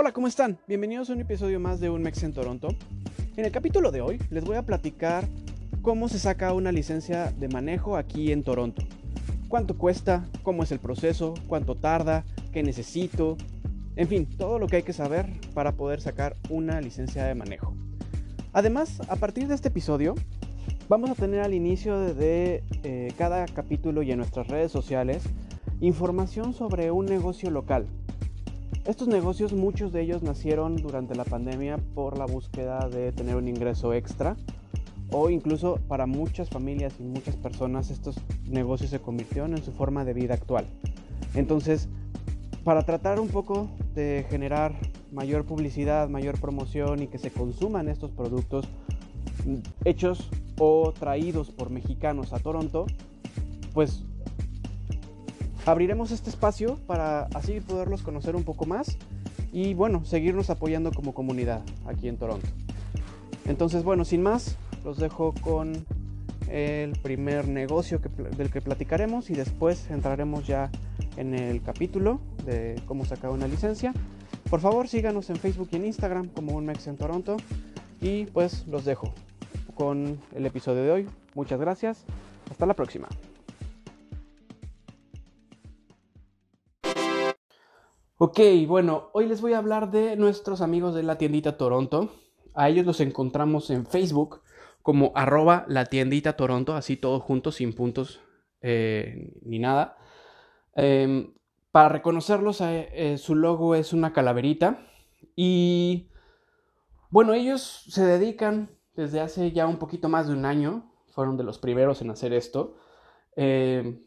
Hola, ¿cómo están? Bienvenidos a un episodio más de Un Mex en Toronto. En el capítulo de hoy les voy a platicar cómo se saca una licencia de manejo aquí en Toronto. Cuánto cuesta, cómo es el proceso, cuánto tarda, qué necesito, en fin, todo lo que hay que saber para poder sacar una licencia de manejo. Además, a partir de este episodio, vamos a tener al inicio de, eh, cada capítulo y en nuestras redes sociales información sobre un negocio local estos negocios, muchos de ellos nacieron durante la pandemia por la búsqueda de tener un ingreso extra o incluso para muchas familias y muchas personas estos negocios se convirtieron en su forma de vida actual. Entonces, para tratar un poco de generar mayor publicidad, mayor promoción y que se consuman estos productos hechos o traídos por mexicanos a Toronto, pues abriremos este espacio para así poderlos conocer un poco más y bueno, seguirnos apoyando como comunidad aquí en Toronto. Entonces, bueno, sin más, los dejo con el primer negocio del que platicaremos y después entraremos ya en el capítulo de cómo sacar una licencia. Por favor, síganos en Facebook y en Instagram como un Mex en Toronto y pues los dejo con el episodio de hoy. Muchas gracias. Hasta la próxima. Ok, bueno, hoy les voy a hablar de nuestros amigos de la tiendita Toronto. A ellos los encontramos en Facebook como arroba la tiendita Toronto, así todo junto, sin puntos eh, ni nada. Em, para reconocerlos, eh, eh, su logo es una calaverita. Y bueno, ellos se dedican desde hace ya un poquito más de un año, fueron de los primeros en hacer esto. Em,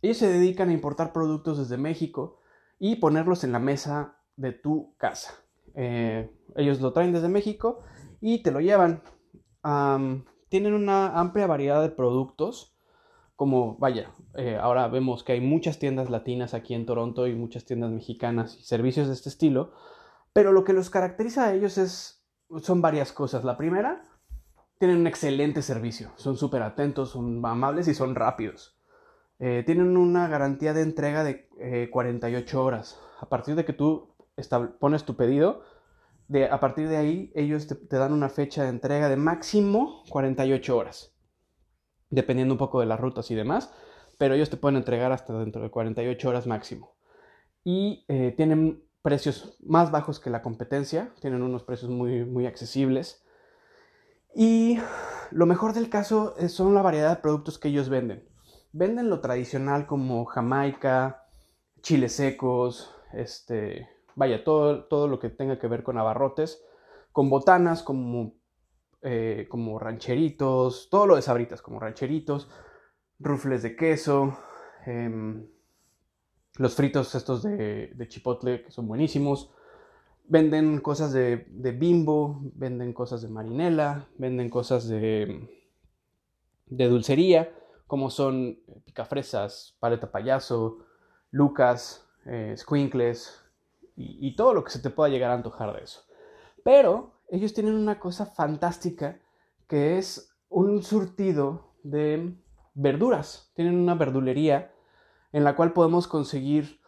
ellos se dedican a importar productos desde México y ponerlos en la mesa de tu casa. Eh, ellos lo traen desde México y te lo llevan. tienen una amplia variedad de productos, como vaya, eh, ahora vemos que hay muchas tiendas latinas aquí en Toronto y muchas tiendas mexicanas y servicios de este estilo, pero lo que los caracteriza a ellos es, son varias cosas. La primera, tienen un excelente servicio, son súper atentos, son amables y son rápidos. Eh, tienen una garantía de entrega de 48 eh, horas. A partir de que tú pones tu pedido, de, a partir de ahí ellos te, dan una fecha de entrega de máximo 48 horas, dependiendo un poco de las rutas y demás, pero ellos te pueden entregar hasta dentro de 48 horas máximo. Y eh, tienen precios más bajos que la competencia, tienen unos precios muy, muy accesibles. Y lo mejor del caso son la variedad de productos que ellos venden venden lo tradicional como jamaica, chiles secos, este, vaya, todo, todo lo que tenga que ver con abarrotes, con botanas como, eh, como rancheritos, todo lo de sabritas como rancheritos, rufles de queso, em, los fritos estos de, chipotle que son buenísimos. Venden cosas de, de, bimbo, venden cosas de marinela, venden cosas de, de dulcería como son eh, picafresas, paleta payaso, lucas, eh, squinkles y, todo lo que se te pueda llegar a antojar de eso. Pero ellos tienen una cosa fantástica que es un surtido de verduras. Tienen una verdulería en la cual podemos conseguir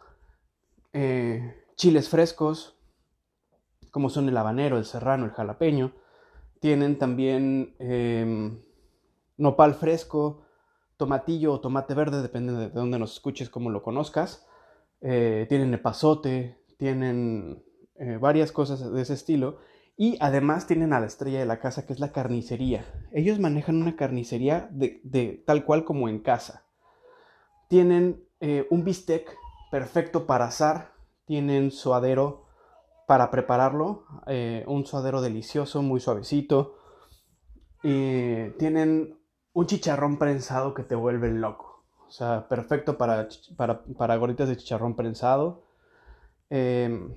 eh, chiles frescos, como son el habanero, el serrano, el jalapeño. Tienen también em, nopal fresco, tomatillo o tomate verde, depende de dónde nos escuches, cómo lo conozcas. Eh, tienen epazote, tienen eh, varias cosas de ese estilo. Y además tienen a la estrella de la casa, que es la carnicería. Ellos manejan una carnicería de, tal cual como en casa. Tienen eh, un bistec perfecto para asar. Tienen suadero para prepararlo. un suadero delicioso, muy suavecito. tienen un chicharrón prensado que te vuelve loco. O sea, perfecto para, para, gorditas de chicharrón prensado. Em,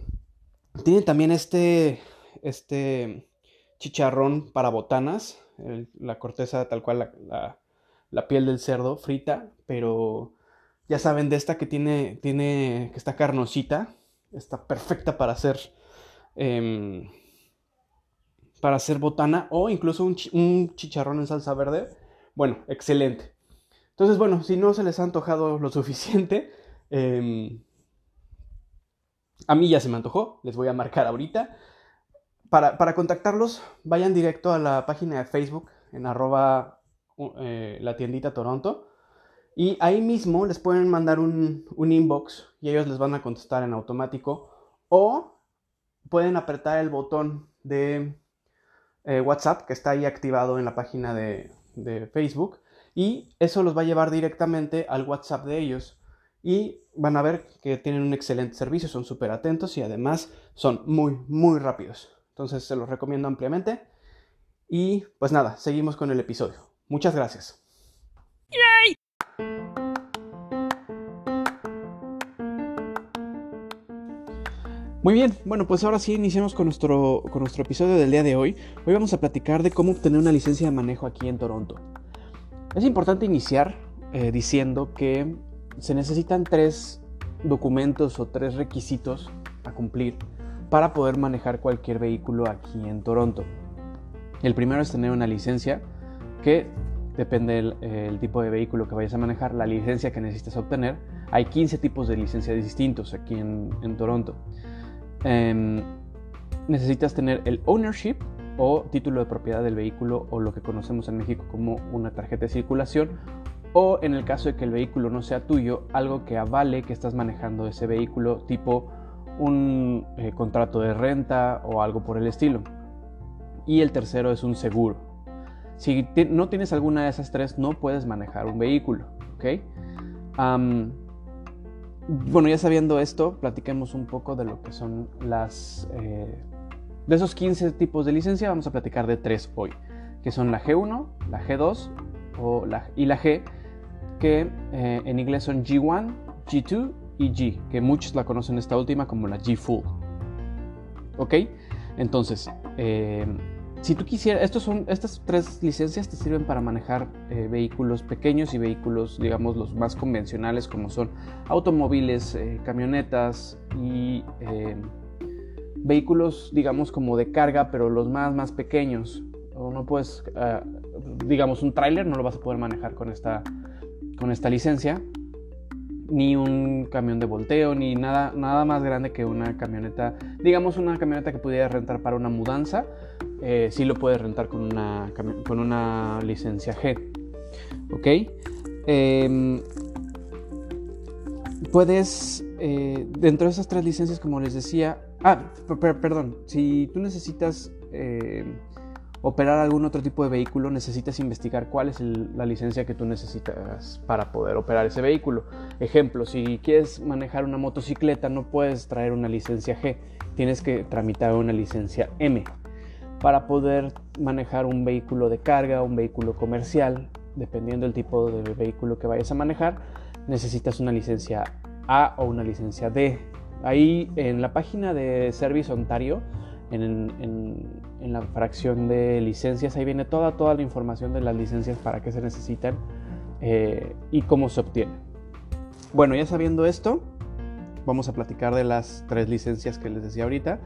tiene también este, este chicharrón para botanas, la corteza tal cual la, piel del cerdo frita, pero ya saben de esta que tiene, tiene que está carnosita, está perfecta para hacer em, para hacer botana o incluso un chicharrón en salsa verde bueno, excelente. Entonces, bueno, si no se les ha antojado lo suficiente, em, A mí ya se me antojó, les voy a marcar ahorita. Para, para contactarlos, vayan directo a la página de Facebook en arroba eh, la tiendita Toronto. Y ahí mismo les pueden mandar un, un, inbox y ellos les van a contestar en automático. O pueden apretar el botón de eh, WhatsApp que está ahí activado en la página de, de, Facebook. Y eso los va a llevar directamente al WhatsApp de ellos. Y van a ver que tienen un excelente servicio, son súper atentos y además son muy, muy rápidos. Entonces se los recomiendo ampliamente. Y pues nada, seguimos con el episodio. Muchas gracias. Muy bien, bueno, pues ahora sí iniciamos con nuestro, con nuestro episodio del día de hoy. Hoy vamos a platicar de cómo obtener una licencia de manejo aquí en Toronto. Es importante iniciar eh, diciendo que se necesitan tres documentos o tres requisitos a cumplir para poder manejar cualquier vehículo aquí en Toronto. El primero es tener una licencia que depende del tipo de vehículo que vayas a manejar, la licencia que necesitas obtener. Hay 15 tipos de licencias distintos aquí en, Toronto. Em, necesitas tener el ownership o título de propiedad del vehículo o lo que conocemos en México como una tarjeta de circulación o en el caso de que el vehículo no sea tuyo, algo que avale que estás manejando ese vehículo tipo un eh, contrato de renta o algo por el estilo y el tercero es un seguro. Si no tienes alguna de esas tres, no puedes manejar un vehículo. ¿ok? Bueno, ya sabiendo esto, platiquemos un poco de lo que son las... Eh, de esos 15 tipos de licencia, vamos a platicar de tres hoy, que son la G1, la G2 o la, y la G, que eh, en inglés son G1, G2 y G, que muchos la conocen esta última como la G Full. ¿Ok? Entonces, eh, si tú quisieras, estos son, estas tres licencias te sirven para manejar eh, vehículos pequeños y vehículos, digamos, los más convencionales como son automóviles, eh, camionetas y vehículos, digamos, como de carga, pero los más, más pequeños. O no puedes, digamos, un tráiler no lo vas a poder manejar con esta, con esta licencia, ni un camión de volteo, ni nada, nada más grande que una camioneta, digamos una camioneta que pudieras rentar para una mudanza, eh, sí lo puedes rentar con una, con una licencia G. ¿Ok? Em, puedes, eh, dentro de esas tres licencias, como les decía, ah, perdón, si tú necesitas eh, operar algún otro tipo de vehículo, necesitas investigar cuál es la licencia que tú necesitas para poder operar ese vehículo. Ejemplo, si quieres manejar una motocicleta, no puedes traer una licencia G, tienes que tramitar una licencia M. Para poder manejar un vehículo de carga, un vehículo comercial, dependiendo del tipo de vehículo que vayas a manejar, necesitas una licencia A o una licencia D. Ahí en la página de Service Ontario, en, la fracción de licencias. Ahí viene toda, toda la información de las licencias para qué se necesitan eh, y cómo se obtienen. Bueno, ya sabiendo esto, vamos a platicar de las tres licencias que les decía ahorita,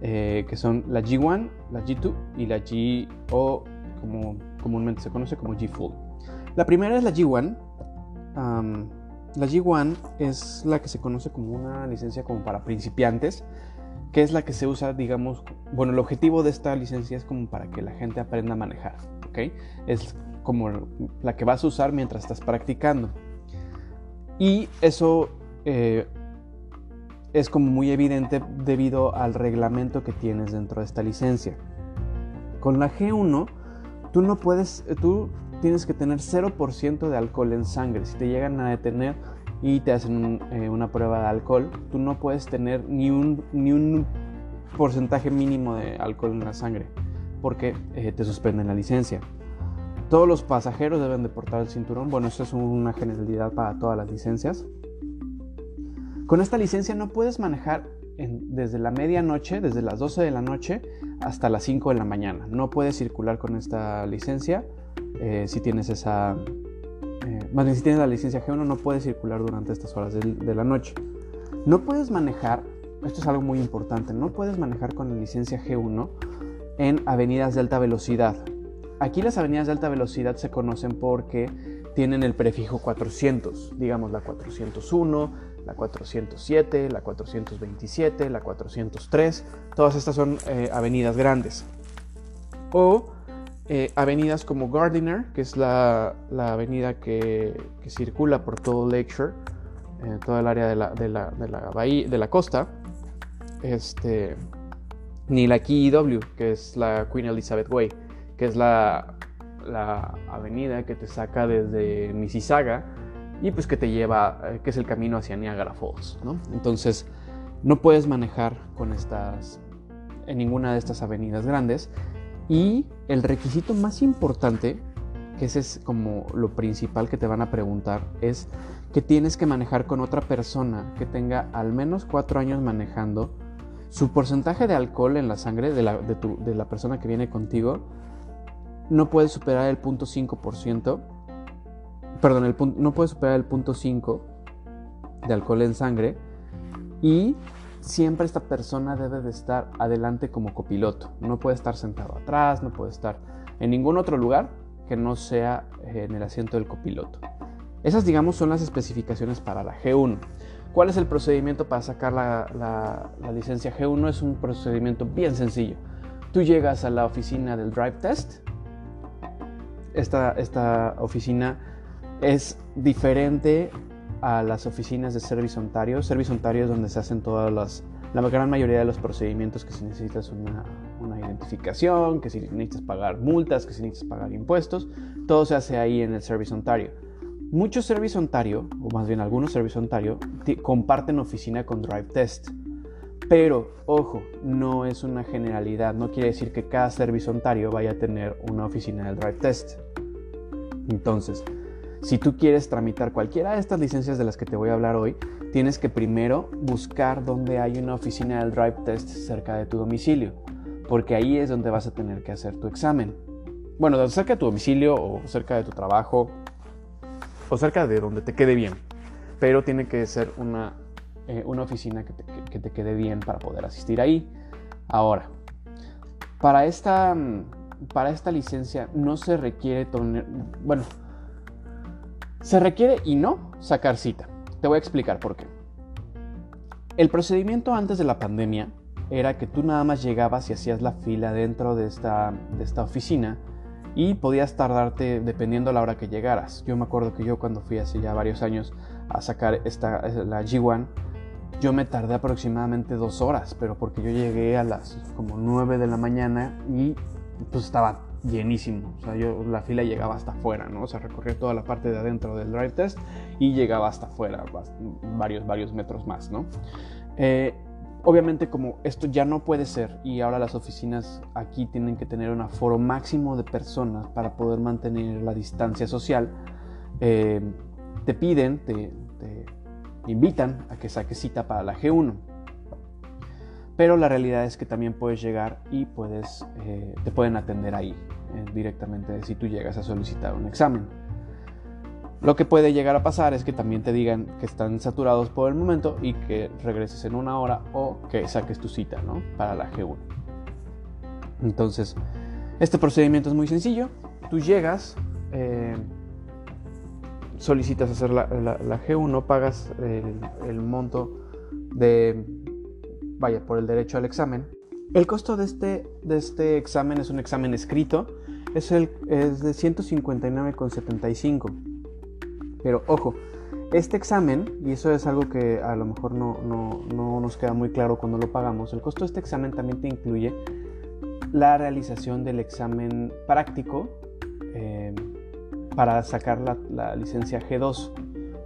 eh, que son la G1, la G2 y la G o como comúnmente se conoce como G Full. La primera es la G1. la G1 es la que se conoce como una licencia como para principiantes que es la que se usa, digamos, bueno, el objetivo de esta licencia es como para que la gente aprenda a manejar, ¿ok? Es como la que vas a usar mientras estás practicando. Y eso eh, es como muy evidente debido al reglamento que tienes dentro de esta licencia. Con la G1, tú no puedes, tú tienes que tener 0% de alcohol en sangre. Si te llegan a detener, y te hacen eh, una prueba de alcohol, tú no puedes tener ni un, ni un porcentaje mínimo de alcohol en la sangre porque eh, te suspenden la licencia. Todos los pasajeros deben de portar el cinturón. Bueno, eso es una generalidad para todas las licencias. Con esta licencia no puedes manejar desde la medianoche, desde las 12 de la noche hasta las 5 de la mañana. No puedes circular con esta licencia eh, si tienes esa, más bien si tienes la licencia G1 no puedes circular durante estas horas de, la noche. No puedes manejar, esto es algo muy importante, no puedes manejar con la licencia G1 en avenidas de alta velocidad. Aquí las avenidas de alta velocidad se conocen porque tienen el prefijo 400, digamos la 401, la 407, la 427, la 403. Todas estas son eh, avenidas grandes. O eh, avenidas como Gardiner, que es la, avenida que, circula por todo Lakeshore, en toda el área de la, de la, bahía, de la costa. Este, ni la KEW, que es la Queen Elizabeth Way, que es la, la avenida que te saca desde Mississauga y pues que te lleva, eh, que es el camino hacia Niagara Falls, ¿no? Entonces, no puedes manejar con estas, en ninguna de estas avenidas grandes. Y el requisito más importante, que ese es como lo principal que te van a preguntar, es que tienes que manejar con otra persona que tenga al menos cuatro años manejando. Su porcentaje de alcohol en la sangre de la, de la persona que viene contigo no puede superar el punto 5% perdón, no puede superar el punto 5 de alcohol en sangre y siempre esta persona debe de estar adelante como copiloto. No puede estar sentado atrás, no puede estar en ningún otro lugar que no sea en el asiento del copiloto. Esas, digamos, son las especificaciones para la G1. ¿Cuál es el procedimiento para sacar la, licencia G1? Es un procedimiento bien sencillo. Tú llegas a la oficina del Drive Test. Esta, esta oficina es diferente a las oficinas de Service Ontario. Service Ontario es donde se hacen todas las, la gran mayoría de los procedimientos que si necesitas una, una, identificación, que si necesitas pagar multas, que si necesitas pagar impuestos, todo se hace ahí en el Service Ontario. Muchos Service Ontario, o más bien algunos Service Ontario, comparten oficina con Drive Test. Pero, ojo, no es una generalidad, no quiere decir que cada Service Ontario vaya a tener una oficina del Drive Test. Entonces, si tú quieres tramitar cualquiera de estas licencias de las que te voy a hablar hoy, tienes que primero buscar dónde hay una oficina del Drive Test cerca de tu domicilio, porque ahí es donde vas a tener que hacer tu examen. Bueno, cerca de tu domicilio o cerca de tu trabajo o cerca de donde te quede bien, pero tiene que ser una, eh, una oficina que te, que te quede bien para poder asistir ahí. Ahora, para esta, para esta licencia no se requiere, bueno, se requiere y no sacar cita. Te voy a explicar por qué. El procedimiento antes de la pandemia era que tú nada más llegabas y hacías la fila dentro de esta, de esta oficina y podías tardarte dependiendo la hora que llegaras. Yo me acuerdo que yo cuando fui hace ya varios años a sacar esta, la G1, yo me tardé aproximadamente dos horas, pero porque yo llegué a las como 9 de la mañana y pues estaba llenísimo. O sea, yo la fila llegaba hasta afuera, ¿no? O sea, recorría toda la parte de adentro del drive test y llegaba hasta afuera, varios, varios metros más, ¿no? Eh, obviamente como esto ya no puede ser y ahora las oficinas aquí tienen que tener un aforo máximo de personas para poder mantener la distancia social, eh, te piden, te, te invitan a que saques cita para la G1 pero la realidad es que también puedes llegar y puedes, eh, te pueden atender ahí eh, directamente si tú llegas a solicitar un examen. Lo que puede llegar a pasar es que también te digan que están saturados por el momento y que regreses en una hora o que saques tu cita ¿no? para la G1. Entonces, este procedimiento es muy sencillo. Tú llegas, eh, solicitas hacer la, G1, pagas el monto de vaya, por el derecho al examen. El costo de este, de este examen es un examen escrito, es, el, es de 159,75. Pero ojo, este examen, y eso es algo que a lo mejor no, no, nos queda muy claro cuando lo pagamos, el costo de este examen también te incluye la realización del examen práctico eh, para sacar la, la licencia G2.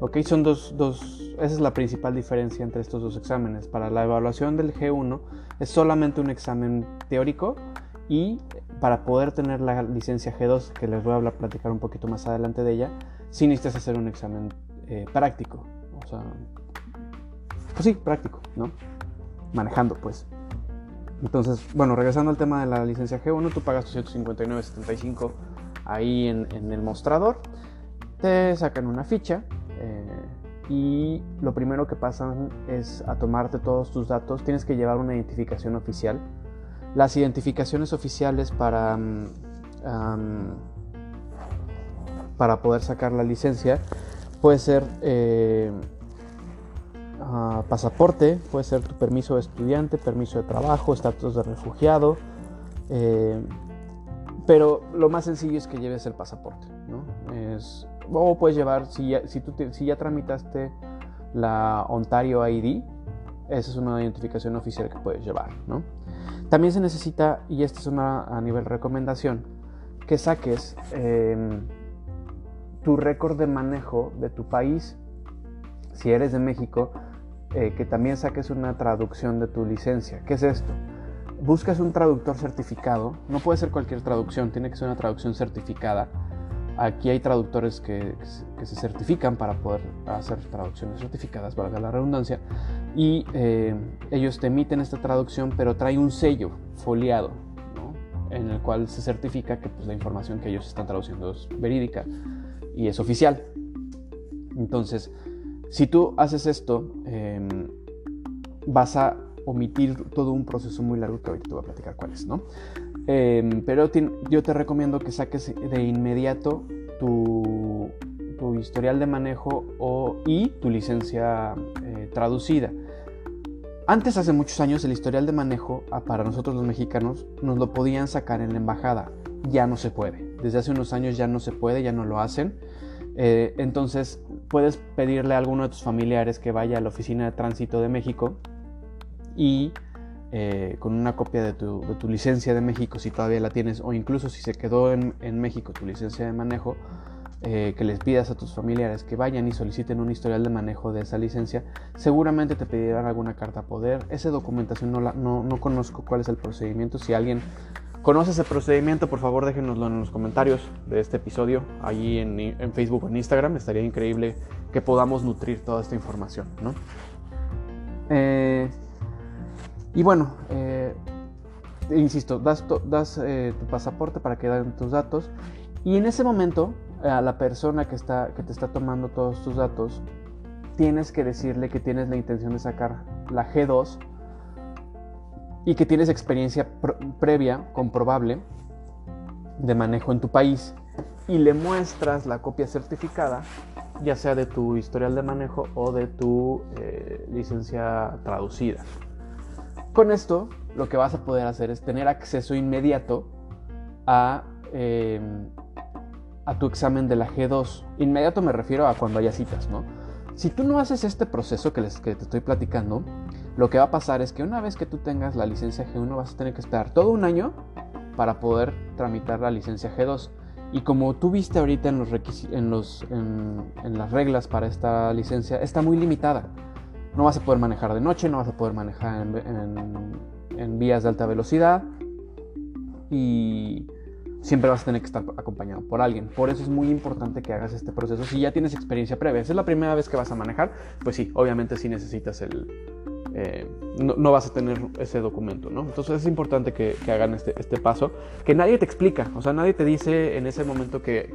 Ok, son dos, dos, esa es la principal diferencia entre estos dos exámenes. Para la evaluación del G1 es solamente un examen teórico y para poder tener la licencia G2, que les voy a hablar, platicar un poquito más adelante de ella, sí necesitas hacer un examen eh, práctico. O sea, pues sí, práctico, ¿no? Manejando, pues. Entonces, bueno, regresando al tema de la licencia G1, tú pagas 259.75 ahí en, en el mostrador, te sacan una ficha eh, y lo primero que pasan es a tomarte todos tus datos. Tienes que llevar una identificación oficial. Las identificaciones oficiales para, mm, para poder sacar la licencia puede ser eh, ah, pasaporte, puede ser tu permiso de estudiante, permiso de trabajo, estatus de refugiado. Eh, pero lo más sencillo es que lleves el pasaporte, ¿no? O puedes llevar, si ya, si, tú si ya tramitaste la Ontario ID, esa es una identificación oficial que puedes llevar, ¿no? También se necesita, y esta es una a nivel recomendación, que saques em, tu récord de manejo de tu país. Si eres de México, eh, que también saques una traducción de tu licencia. ¿Qué es esto? Buscas un traductor certificado, no puede ser cualquier traducción, tiene que ser una traducción certificada. Aquí hay traductores que, se certifican para poder hacer traducciones certificadas, valga la redundancia, y eh, ellos te emiten esta traducción, pero trae un sello foliado, en el cual se certifica que pues, la información que ellos están traduciendo es verídica y es oficial. Entonces, si tú haces esto, em, vas a omitir todo un proceso muy largo que ahorita te voy a platicar cuál es, ¿no? Em, pero yo te recomiendo que saques de inmediato tu, historial de manejo o, y tu licencia eh, traducida. Antes, hace muchos años, el historial de manejo ah, para nosotros los mexicanos nos lo podían sacar en la embajada. Ya no se puede. Desde hace unos años ya no se puede, ya no lo hacen. Eh, entonces, puedes pedirle a alguno de tus familiares que vaya a la oficina de tránsito de México y eh, con una copia de tu, licencia de México, si todavía la tienes, o incluso si se quedó en, en México tu licencia de manejo, eh, que les pidas a tus familiares que vayan y soliciten un historial de manejo de esa licencia, seguramente te pedirán alguna carta poder. Esa documentación no, la, no, no conozco cuál es el procedimiento. Si alguien conoce ese procedimiento, por favor déjenoslo en los comentarios de este episodio, allí en, en Facebook o en Instagram. Estaría increíble que podamos nutrir toda esta información. ¿no? Eh, y bueno, eh, insisto, das, das tu pasaporte para que den tus datos. Y en ese momento a la persona que, está, que te está tomando todos tus datos, tienes que decirle que tienes la intención de sacar la G2 y que tienes experiencia previa, comprobable, de manejo en tu país y le muestras la copia certificada, ya sea de tu historial de manejo o de tu eh, licencia traducida. Con esto, lo que vas a poder hacer es tener acceso inmediato a em, tu examen de la G2. Inmediato me refiero a cuando haya citas, ¿no? Si tú no haces este proceso que, les, que te estoy platicando, lo que va a pasar es que una vez que tú tengas la licencia G1 vas a tener que esperar todo un año para poder tramitar la licencia G2. Y como tú viste ahorita en, los en, los, en, las reglas para esta licencia, está muy limitada. No vas a poder manejar de noche, no vas a poder manejar en, vías de alta velocidad. Y siempre vas a tener que estar acompañado por alguien. Por eso es muy importante que hagas este proceso. Si ya tienes experiencia previa, si es la primera vez que vas a manejar, pues sí, obviamente sí necesitas el... Eh, no, vas a tener ese documento, ¿no? Entonces es importante que, hagan este, este, paso, que nadie te explica, o sea, nadie te dice en ese momento que,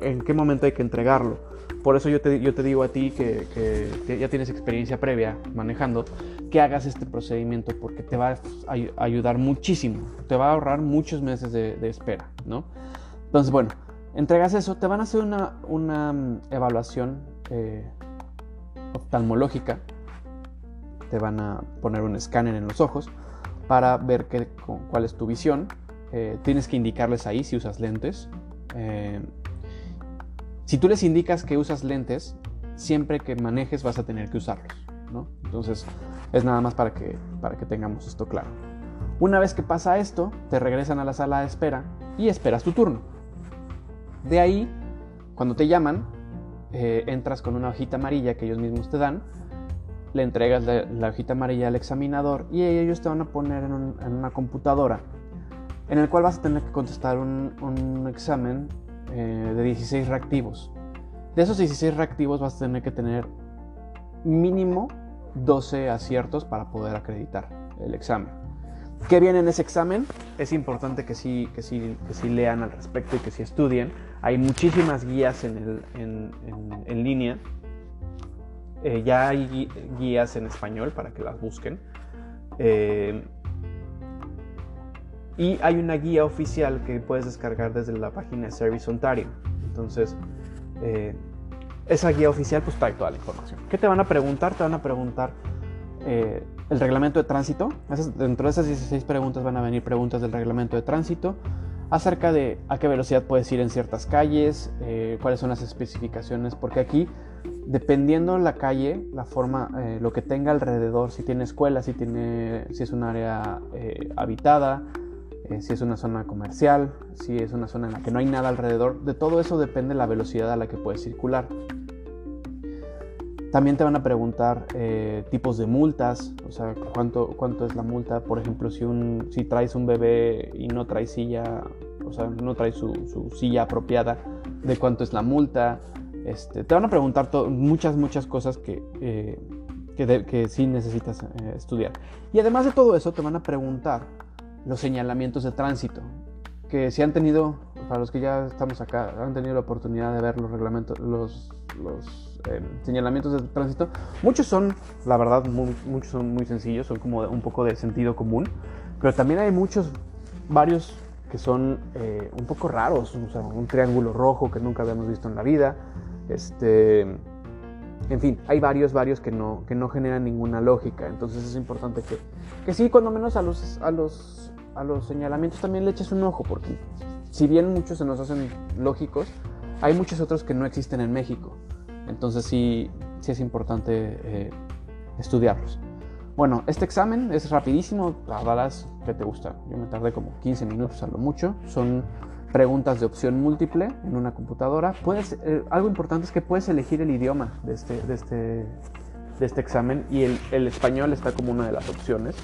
en qué momento hay que entregarlo. Por eso yo te, digo a ti que, ya tienes experiencia previa manejando, que hagas este procedimiento porque te va a ayudar muchísimo, te va a ahorrar muchos meses de, espera, ¿no? Entonces, bueno, entregas eso, te van a hacer una, una mm, evaluación eh, oftalmológica, te van a poner un escáner en los ojos para ver qué, cuál es tu visión. Eh, tienes que indicarles ahí si usas lentes. Eh, si tú les indicas que usas lentes, siempre que manejes vas a tener que usarlos, ¿no? Entonces, es nada más para que, para que tengamos esto claro. Una vez que pasa esto, te regresan a la sala de espera y esperas tu turno. De ahí, cuando te llaman, eh, entras con una hojita amarilla que ellos mismos te dan, le entregas la, hojita amarilla al examinador y ellos te van a poner en, una computadora en el cual vas a tener que contestar un examen eh, de 16 reactivos. De esos 16 reactivos vas a tener que tener mínimo 12 aciertos para poder acreditar el examen. ¿Qué viene en ese examen? Es importante que sí, que sí, que sí lean al respecto y que sí estudien. Hay muchísimas guías en, el, en, en, línea. Eh, ya hay guías en español para que las busquen. Eh, y hay una guía oficial que puedes descargar desde la página de Service Ontario. Entonces, eh, esa guía oficial pues trae toda la información. ¿Qué te van a preguntar? Te van a preguntar eh, el reglamento de tránsito. dentro de esas 16 preguntas van a venir preguntas del reglamento de tránsito acerca de a qué velocidad puedes ir en ciertas calles, eh, cuáles son las especificaciones, porque aquí, dependiendo la calle, la forma, lo que tenga alrededor, si tiene escuela, si, tiene, si es un área habitada, si es una zona comercial, si es una zona en la que no hay nada alrededor, de todo eso depende la velocidad a la que puedes circular. También te van a preguntar eh, tipos de multas, o sea, cuánto, cuánto es la multa. Por ejemplo, si, un, si traes un bebé y no traes silla, o sea, no traes su, silla apropiada, de cuánto es la multa. Este, te van a preguntar muchas, muchas cosas que, eh, que, sí necesitas eh, estudiar. Y además de todo eso, te van a preguntar los señalamientos de tránsito, que si han tenido, para los que ya estamos acá, han tenido la oportunidad de ver los reglamentos, los, los eh, señalamientos de tránsito. Muchos son, la verdad, muchos son muy sencillos, son como un poco de sentido común, pero también hay muchos, varios que son eh, un poco raros, o sea, un triángulo rojo que nunca habíamos visto en la vida, este, en fin, hay varios, varios que no, que no generan ninguna lógica, entonces es importante que, que sí, cuando menos a los, a los, a los señalamientos también le eches un ojo, porque si bien muchos se nos hacen lógicos, hay muchos otros que no existen en México. Entonces sí, sí es importante eh, estudiarlos. Bueno, este examen es rapidísimo, tardarás, ¿qué te gusta? Yo me tardé como 15 minutos a lo mucho. Son preguntas de opción múltiple en una computadora. Eh, algo importante es que puedes elegir el idioma de este, de este, de este examen y el, español está como una de las opciones.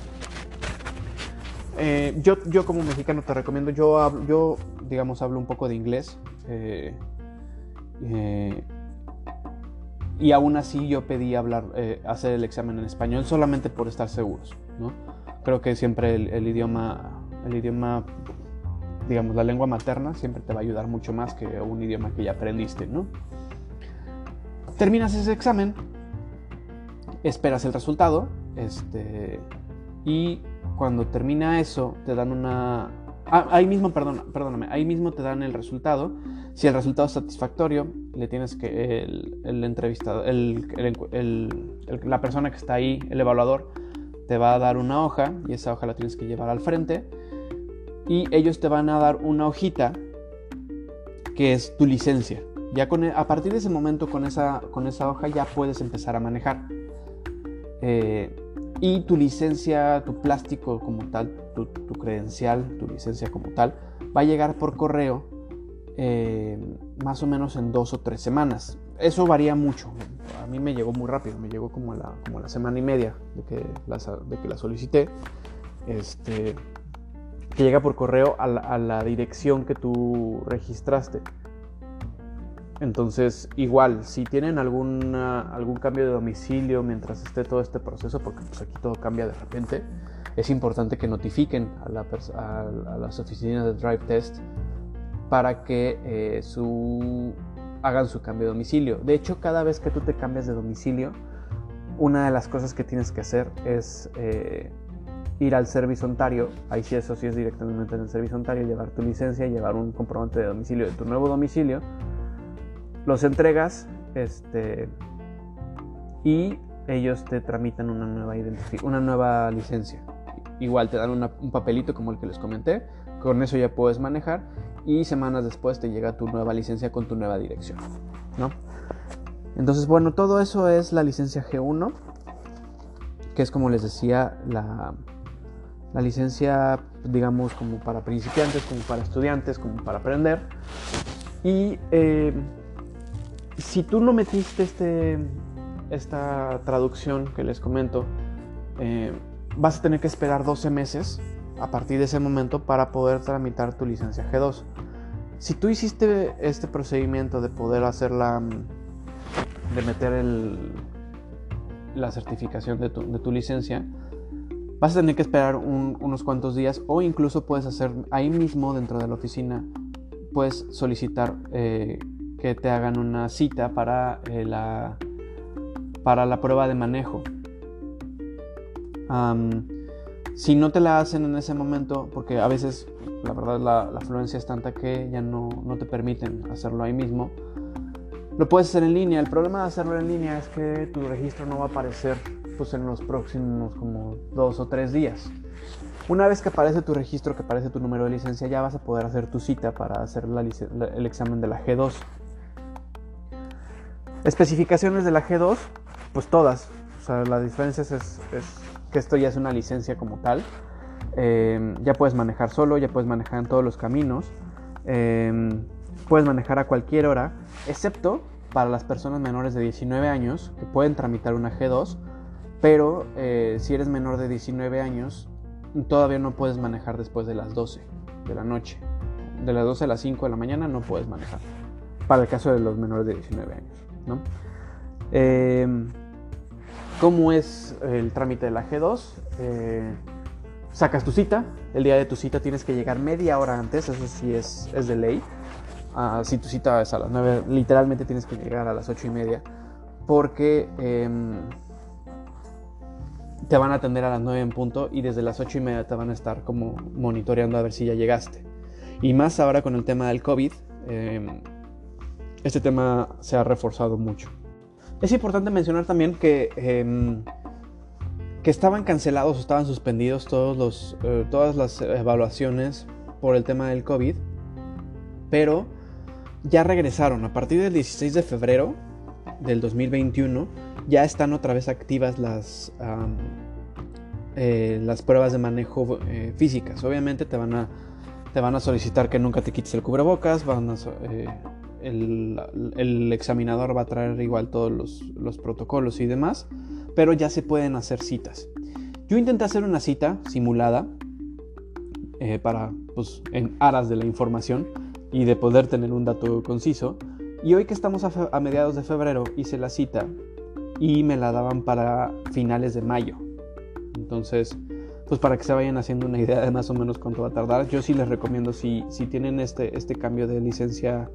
Eh, yo, yo como mexicano te recomiendo, yo, yo digamos hablo un poco de inglés. Eh, y aún así yo pedí hablar, eh, hacer el examen en español solamente por estar seguros. ¿no? Creo que siempre el, idioma, el idioma, digamos, la lengua materna siempre te va a ayudar mucho más que un idioma que ya aprendiste. ¿no? Terminas ese examen, esperas el resultado este, y cuando termina eso te dan una... Ah, ahí mismo, perdón, perdóname, ahí mismo te dan el resultado si el resultado es satisfactorio, le tienes que el, entrevistado, la persona que está ahí, el evaluador, te va a dar una hoja y esa hoja la tienes que llevar al frente y ellos te van a dar una hojita que es tu licencia. Ya con, e, a partir de ese momento con esa, con esa hoja ya puedes empezar a manejar. Eh, y tu licencia, tu plástico como tal, tu, tu credencial, tu licencia como tal, va a llegar por correo eh, más o menos en dos o tres semanas. Eso varía mucho. A mí me llegó muy rápido, me llegó como la, como la semana y media de que la, de que la solicité. Este, que llega por correo a la, dirección que tú registraste. Entonces, igual, si tienen alguna, algún cambio de domicilio mientras esté todo este proceso, porque pues aquí todo cambia de repente, es importante que notifiquen a, la, a las oficinas de Drive Test para que eh, su, hagan su cambio de domicilio. De hecho, cada vez que tú te cambias de domicilio, una de las cosas que tienes que hacer es eh, ir al servicio Ontario, ahí sí eso sí es directamente en el servicio Ontario, llevar tu licencia, llevar un comprobante de domicilio de tu nuevo domicilio, los entregas este, y ellos te tramitan una nueva, una nueva licencia. Igual te dan un papelito como el que les comenté, con eso ya puedes manejar y semanas después te llega tu nueva licencia con tu nueva dirección, ¿no? Entonces, bueno, todo eso es la licencia G1, que es como les decía, la, la licencia, digamos, como para principiantes, como para estudiantes, como para aprender. Y eh, si tú no metiste este, esta traducción que les comento, eh, vas a tener que esperar 12 meses a partir de ese momento para poder tramitar tu licencia G2. Si tú hiciste este procedimiento de poder hacer la, de meter el, la certificación de tu, licencia, vas a tener que esperar unos cuantos días o incluso puedes hacer ahí mismo dentro de la oficina, puedes solicitar eh, que te hagan una cita para, eh, la, para la prueba de manejo. Si no te la hacen en ese momento, porque a veces la verdad la, la afluencia es tanta que ya no, no, te permiten hacerlo ahí mismo, Lo puedes hacer en línea. El problema de hacerlo en línea es que tu registro no va a aparecer pues, en los próximos como dos o tres días. Una vez que aparece tu registro, que aparece tu número de licencia, ya vas a poder hacer tu cita para hacer el examen de la G2. Especificaciones de la G2, pues todas. O sea, la diferencia es, que esto ya es una licencia como tal. Em, ya puedes manejar solo, ya puedes manejar en todos los caminos. Em, puedes manejar a cualquier hora, excepto para las personas menores de 19 años que pueden tramitar una G2. Pero eh, si eres menor de 19 años, todavía no puedes manejar después de las 12 de la noche. De las 12 a las 5 de la mañana no puedes manejar. Para el caso de los menores de 19 años. ¿No? Em, ¿Cómo es el trámite de la G2? Eh, sacas tu cita. El día de tu cita tienes que llegar media hora antes. Eso sí es, es de ley. Ah, si tu cita es a las 9, literalmente tienes que llegar a las 8 y media. Porque... Em, te van a atender a las 9 en punto y desde las 8 y media te van a estar como monitoreando a ver si ya llegaste. Y más ahora con el tema del COVID, em, este tema se ha reforzado mucho. Es importante mencionar también que, em, que estaban cancelados o estaban suspendidos todos los, eh, todas las evaluaciones por el tema del COVID, pero ya regresaron. A partir del 16 de febrero del 2021 ya están otra vez activas las, eh, las pruebas de manejo eh, físicas. Obviamente te van, a, te van a solicitar que nunca te quites el cubrebocas, van eh, el, examinador va a traer igual todos los, los protocolos y demás, pero ya se pueden hacer citas. Yo intenté hacer una cita simulada para, pues, en aras de la información y de poder tener un dato conciso. Y hoy que estamos a, mediados de febrero hice la cita y me la daban para finales de mayo. Entonces, pues para que se vayan haciendo una idea de más o menos cuánto va a tardar, yo sí les recomiendo si, si tienen este, este cambio de licencia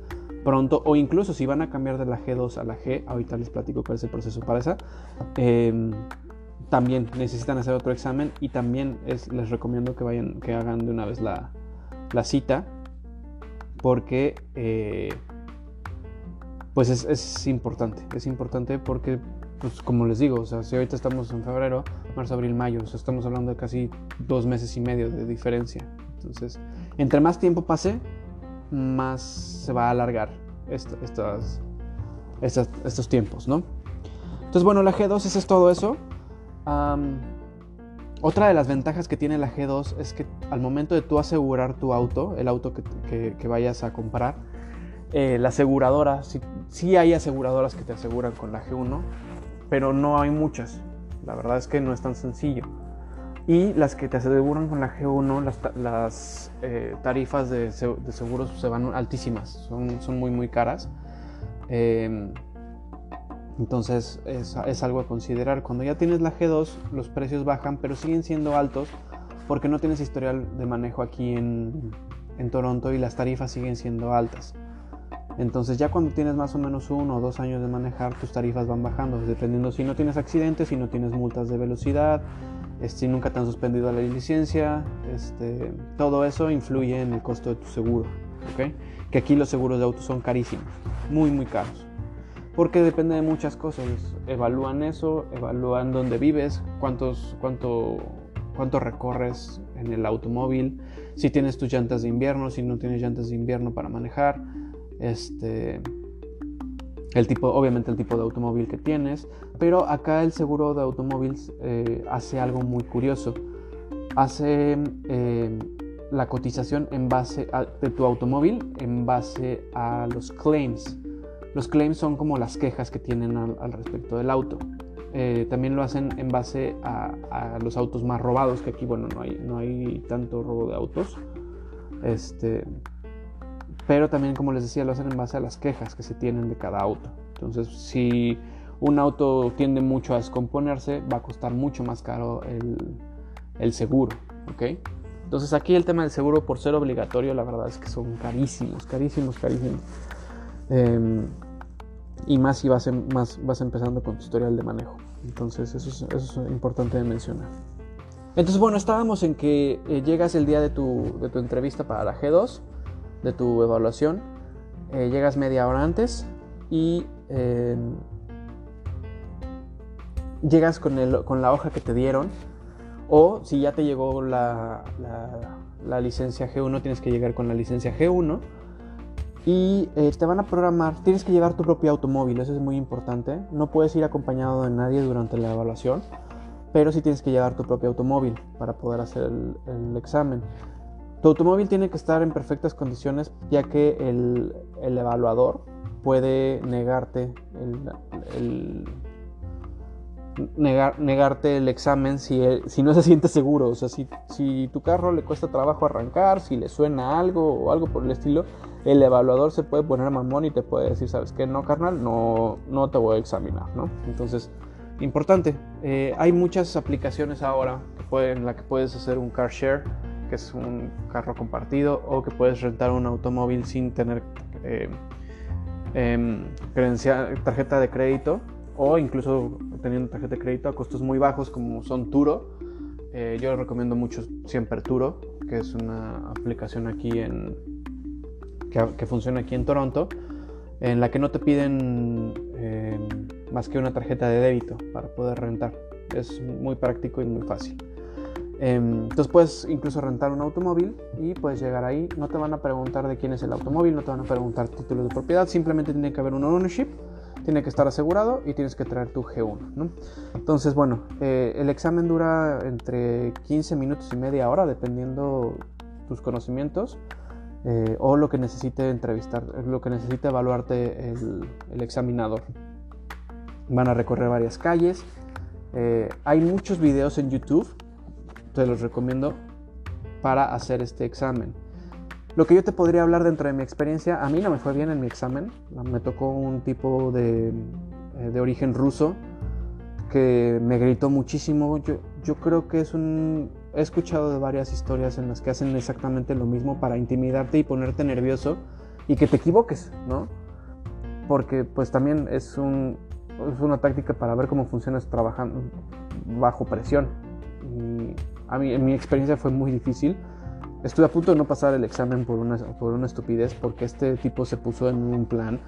pronto o incluso si van a cambiar de la G2 a la G, ahorita les platico cuál es el proceso para esa, em, también necesitan hacer otro examen y también les recomiendo que vayan, que hagan de una vez la, cita porque eh, pues es, importante, es importante porque, pues como les digo, o sea, si ahorita estamos en febrero, marzo, abril, mayo, o sea, estamos hablando de casi dos meses y medio de diferencia. Entonces, entre más tiempo pase, más se va a alargar estas, estos tiempos, ¿no? Entonces, bueno, la G2 es, todo eso. otra de las ventajas que tiene la G2 es que al momento de tú asegurar tu auto, el auto que vayas a comprar, eh, la aseguradora, sí, hay aseguradoras que te aseguran con la G1, pero no hay muchas. La verdad es que no es tan sencillo. Y las que te aseguran con la G1, las, eh, tarifas de, seguros se van altísimas, son, son muy muy caras. Em, entonces es, es, algo a considerar. Cuando ya tienes la G2, los precios bajan, pero siguen siendo altos porque no tienes historial de manejo aquí en, en Toronto y las tarifas siguen siendo altas. Entonces ya cuando tienes más o menos uno o dos años de manejar, tus tarifas van bajando, dependiendo si no tienes accidentes, si no tienes multas de velocidad, este, nunca te han suspendido la licencia, este, todo eso influye en el costo de tu seguro. Que aquí los seguros de autos son carísimos, muy muy caros. Porque depende de muchas cosas. Evalúan eso, evalúan dónde vives, cuántos, cuánto, cuánto recorres en el automóvil, si tienes tus llantas de invierno, si no tienes llantas de invierno para manejar este, el tipo, obviamente el tipo de automóvil que tienes, pero acá el seguro de automóviles eh, hace algo muy curioso. Hace eh, la cotización en base de tu automóvil en base a los claims. Los claims son como las quejas que tienen al, respecto del auto. Eh, también lo hacen en base a, a, los autos más robados, que aquí, bueno, no hay, no hay tanto robo de autos. Este, pero también, como les decía, lo hacen en base a las quejas que se tienen de cada auto. Entonces, si un auto tiende mucho a descomponerse, va a costar mucho más caro el, seguro. ¿ok? Entonces, aquí el tema del seguro, por ser obligatorio, la verdad es que son carísimos, carísimos, carísimos. Em, y más si vas, más, vas empezando con tu historial de manejo. Entonces, eso es, importante de mencionar. Entonces, bueno, estábamos en que eh, llegas el día de tu, de tu entrevista para la G2 de tu evaluación, eh, llegas media hora antes y llegas con, el, con la hoja que te dieron o si ya te llegó la, la, licencia G1, tienes que llegar con la licencia G1 y eh, te van a programar, tienes que llevar tu propio automóvil, eso es muy importante, no puedes ir acompañado de nadie durante la evaluación, pero sí tienes que llevar tu propio automóvil para poder hacer el, examen. Tu automóvil tiene que estar en perfectas condiciones ya que el, el evaluador puede negarte el, negar, negarte el examen si, si no se siente seguro. O sea, si, si tu carro le cuesta trabajo arrancar, si le suena algo o algo por el estilo, el evaluador se puede poner mamón y te puede decir, ¿sabes qué? No, carnal, no, no te voy a examinar, ¿no? Entonces, importante. Eh, hay muchas aplicaciones ahora en la que puedes hacer un car share, es un carro compartido, o que puedes rentar un automóvil sin tener eh, em, tarjeta de crédito o incluso teniendo tarjeta de crédito a costos muy bajos como son Turo. Eh, yo recomiendo mucho siempre Turo, que es una aplicación aquí en que, funciona aquí en Toronto, en la que no te piden eh, más que una tarjeta de débito para poder rentar. Es muy práctico y muy fácil. Em, entonces puedes incluso rentar un automóvil y puedes llegar ahí. No te van a preguntar de quién es el automóvil, no te van a preguntar títulos de propiedad, simplemente tiene que haber un ownership tiene que estar asegurado y tienes que traer tu G1. Entonces, bueno, eh, el examen dura entre 15 minutos y media hora, dependiendo tus conocimientos eh, o lo que necesite entrevistar, lo que necesite evaluarte el, examinador. Van a recorrer varias calles. Eh, hay muchos videos en YouTube, te los recomiendo para hacer este examen. Lo que yo te podría hablar dentro de mi experiencia, a mí no me fue bien en mi examen. Me tocó un tipo de, eh, de origen ruso que me gritó muchísimo. Yo, yo creo que es un... He escuchado de varias historias en las que hacen exactamente lo mismo para intimidarte y ponerte nervioso y que te equivoques, ¿no? Porque pues también es, un, es una táctica para ver cómo funcionas trabajando bajo presión. A mí en mi experiencia fue muy difícil Estuve a punto de no pasar el examen por una, por una estupidez porque este tipo se puso en un plan,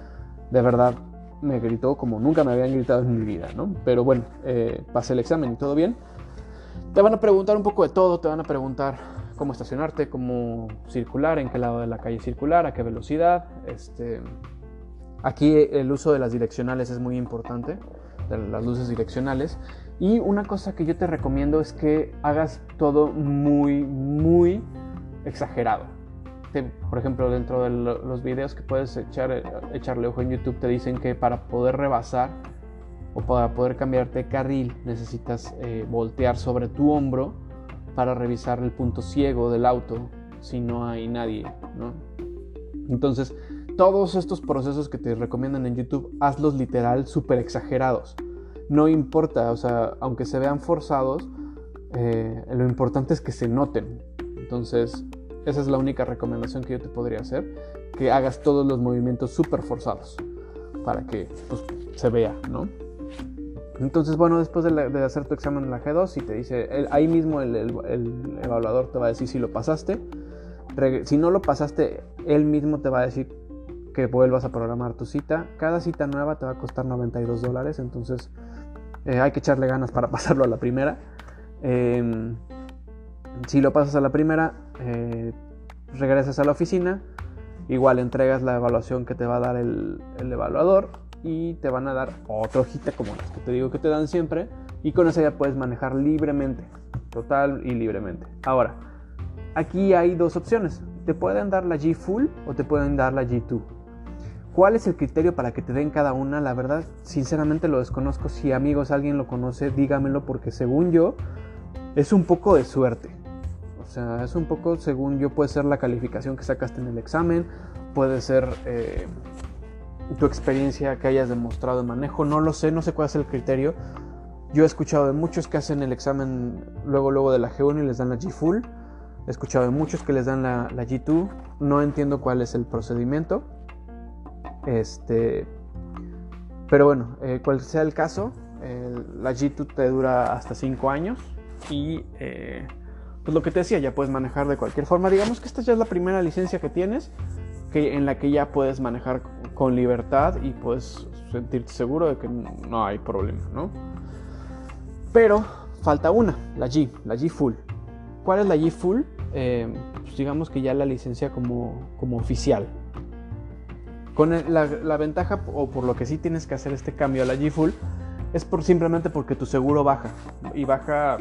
de verdad, me gritó como nunca me habían gritado en mi vida, ¿no? Pero bueno, eh, pasé el examen y todo bien. Te van a preguntar un poco de todo, te van a preguntar cómo estacionarte, cómo circular, en qué lado de la calle circular, a qué velocidad. Este, aquí el uso de las direccionales es muy importante, de las luces direccionales. Y una cosa que yo te recomiendo es que hagas todo muy, muy exagerado. por ejemplo, dentro de los videos que puedes echar, echarle ojo en YouTube, te dicen que para poder rebasar o para poder cambiarte de carril necesitas eh, voltear sobre tu hombro para revisar el punto ciego del auto si no hay nadie. Entonces, todos estos procesos que te recomiendan en YouTube, hazlos literal súper exagerados. No importa, o sea, aunque se vean forzados, eh, lo importante es que se noten. Entonces, esa es la única recomendación que yo te podría hacer, que hagas todos los movimientos súper forzados para que pues, se vea, ¿no? Entonces, bueno, después de, hacer tu examen en la G2, y te dice, ahí mismo el, evaluador te va a decir si lo pasaste. si no lo pasaste, él mismo te va a decir que vuelvas a programar tu cita. Cada cita nueva te va a costar 92 dólares, entonces eh, hay que echarle ganas para pasarlo a la primera. Em, si lo pasas a la primera, eh, regresas a la oficina, igual entregas la evaluación que te va a dar el, evaluador y te van a dar otra hojita como las que te digo que te dan siempre y con esa ya puedes manejar libremente, total y libremente. Ahora, aquí hay dos opciones, te pueden dar la G Full o te pueden dar la G2. ¿Cuál es el criterio para que te den cada una? La verdad, sinceramente lo desconozco. Si amigos alguien lo conoce, dígamelo porque según yo es un poco de suerte. O sea, es un poco, según yo, puede ser la calificación que sacaste en el examen, puede ser eh, tu experiencia que hayas demostrado en manejo, no lo sé, no sé cuál es el criterio. Yo he escuchado de muchos que hacen el examen luego, luego de la G1 y les dan la G Full. He escuchado de muchos que les dan la, G2. No entiendo cuál es el procedimiento. Este, pero bueno, eh, cual sea el caso, la G2 te dura hasta 5 años y eh, pues lo que te decía, ya puedes manejar de cualquier forma. Digamos que esta ya es la primera licencia que tienes que, en la que ya puedes manejar con libertad y puedes sentirte seguro de que no hay problema, ¿no? Pero falta una, la G, la G Full. ¿Cuál es la G Full? Eh, pues digamos que ya la licencia como, como oficial. Con la, ventaja, o por lo que sí tienes que hacer este cambio a la G Full, es por, simplemente porque tu seguro baja. Y baja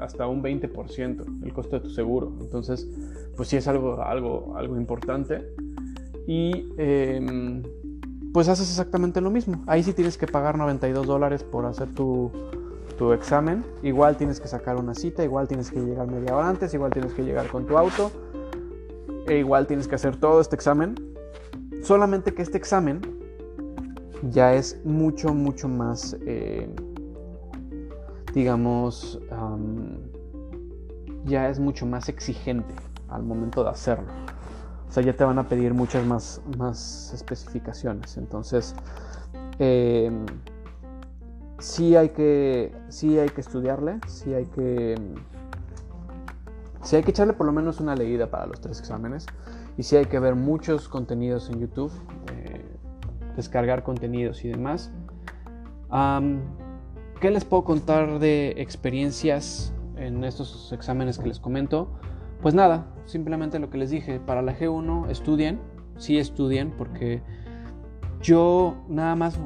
hasta un 20% el costo de tu seguro. Entonces, pues sí es algo, algo, algo importante. Y em, pues haces exactamente lo mismo. Ahí sí tienes que pagar 92 dólares por hacer tu, tu examen. Igual tienes que sacar una cita, igual tienes que llegar media hora antes, igual tienes que llegar con tu auto. E igual tienes que hacer todo este examen. Solamente que este examen ya es mucho, mucho más... Eh, digamos, ya es mucho más exigente al momento de hacerlo. O sea, ya te van a pedir muchas más, más especificaciones. Entonces, em, sí, hay que, sí hay que estudiarle, sí hay que, sí hay que echarle por lo menos una leída para los tres exámenes. Y sí hay que ver muchos contenidos en YouTube, eh, descargar contenidos y demás. ¿Qué les puedo contar de experiencias en estos exámenes que les comento? Pues nada, simplemente lo que les dije, para la G1 estudien, sí estudien, porque yo nada más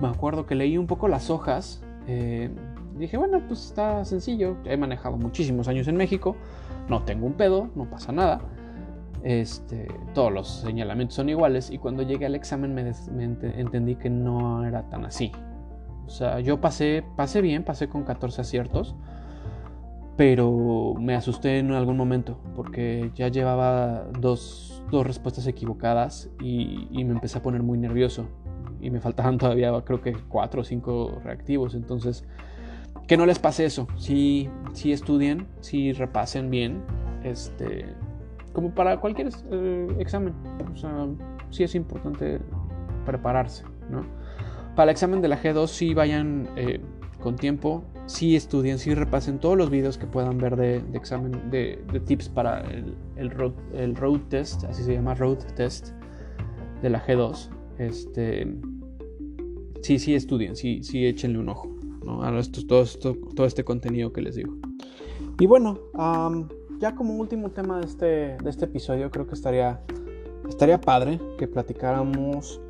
me acuerdo que leí un poco las hojas. Eh, dije, bueno, pues está sencillo. He manejado muchísimos años en México. No tengo un pedo, no pasa nada. Este, todos los señalamientos son iguales. Y cuando llegué al examen me, entendí que no era tan así. O sea, yo pasé, pasé bien, pasé con 14 aciertos, pero me asusté en algún momento porque ya llevaba dos, respuestas equivocadas y, me empecé a poner muy nervioso. Y me faltaban todavía, creo que, cuatro o cinco reactivos. Entonces, que no les pase eso. Si sí, estudien, si repasen bien, este, como para cualquier eh, examen. O sea, sí es importante prepararse, ¿no? Para el examen de la G2 sí vayan eh, con tiempo, sí estudien, sí repasen todos los videos que puedan ver de, examen, de, tips para el, road, el, road, test, así se llama road test de la G2. Este, sí, sí estudien, sí, sí échenle un ojo ¿no? a todo, todo este contenido que les digo. Y bueno, ya como último tema de este, de este episodio, creo que estaría, estaría padre que platicáramos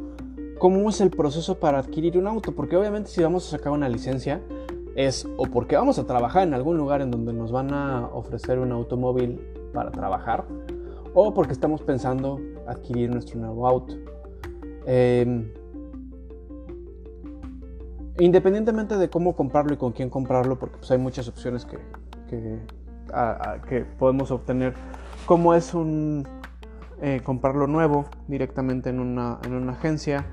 cómo es el proceso para adquirir un auto, porque obviamente si vamos a sacar una licencia es o porque vamos a trabajar en algún lugar en donde nos van a ofrecer un automóvil para trabajar, o porque estamos pensando adquirir nuestro nuevo auto. Em, independientemente de cómo comprarlo y con quién comprarlo, porque pues hay muchas opciones que, que, podemos obtener, como es un eh, comprarlo nuevo directamente en una, en una agencia,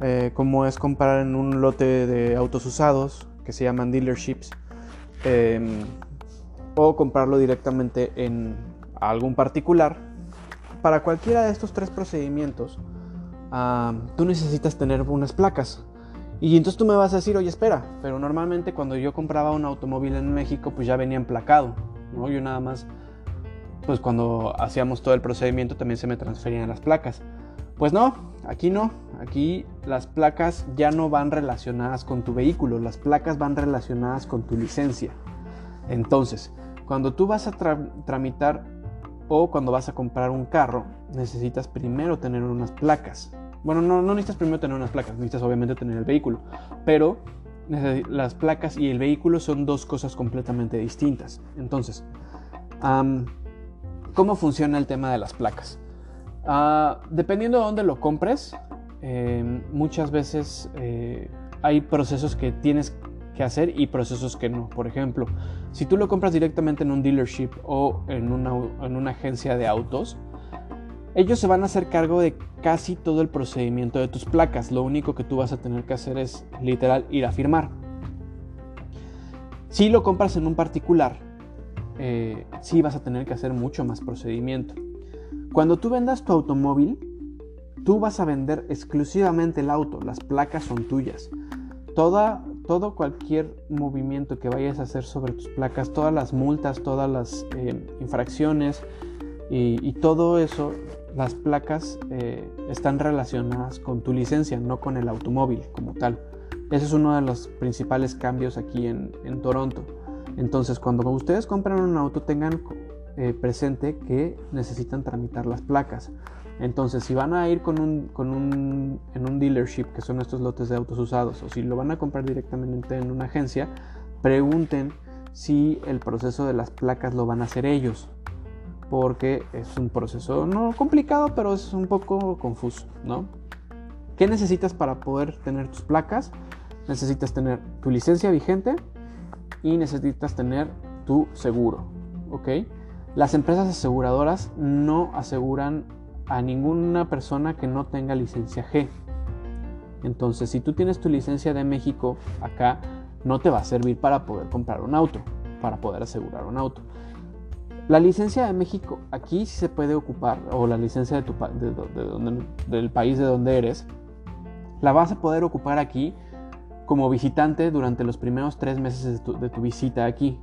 eh, como es comprar en un lote de autos usados que se llaman dealerships, em, o comprarlo directamente en algún particular. Para cualquiera de estos tres procedimientos, tú necesitas tener unas placas. Y entonces tú me vas a decir, oye, espera, pero normalmente cuando yo compraba un automóvil en México, pues ya venía emplacado, ¿no? Yo nada más, pues cuando hacíamos todo el procedimiento también se me transferían las placas. Pues no, aquí no. Aquí las placas ya no van relacionadas con tu vehículo, las placas van relacionadas con tu licencia. Entonces, cuando tú vas a tramitar o cuando vas a comprar un carro, necesitas primero tener unas placas. Bueno, no, no necesitas primero tener unas placas, necesitas obviamente tener el vehículo, pero las placas y el vehículo son dos cosas completamente distintas. Entonces, ¿cómo funciona el tema de las placas? Ah, dependiendo de dónde lo compres, em, muchas veces eh, hay procesos que tienes que hacer y procesos que no. Por ejemplo, si tú lo compras directamente en un dealership o en una, en una agencia de autos, ellos se van a hacer cargo de casi todo el procedimiento de tus placas. Lo único que tú vas a tener que hacer es literal ir a firmar. Si lo compras en un particular, eh, sí vas a tener que hacer mucho más procedimiento. Cuando tú vendas tu automóvil, tú vas a vender exclusivamente el auto, las placas son tuyas. Toda, todo cualquier movimiento que vayas a hacer sobre tus placas, todas las multas, todas las eh, infracciones, Y, todo eso, las placas eh, están relacionadas con tu licencia, no con el automóvil como tal. Ese es uno de los principales cambios aquí en, Toronto. Entonces, cuando ustedes compran un auto, tengan eh, presente que necesitan tramitar las placas. Entonces, si van a ir con un, con un, en un dealership, que son estos lotes de autos usados, o si lo van a comprar directamente en una agencia, pregunten si el proceso de las placas lo van a hacer ellos. Porque es un proceso no complicado, pero es un poco confuso, ¿no? ¿Qué necesitas para poder tener tus placas? Necesitas tener tu licencia vigente y necesitas tener tu seguro, ¿ok? Las empresas aseguradoras no aseguran a ninguna persona que no tenga licencia G. Entonces, si tú tienes tu licencia de México acá, no te va a servir para poder comprar un auto, para poder asegurar un auto. La licencia de México aquí sí se puede ocupar, o la licencia de tu, del país de donde eres, la vas a poder ocupar aquí como visitante durante los primeros tres meses de tu visita aquí.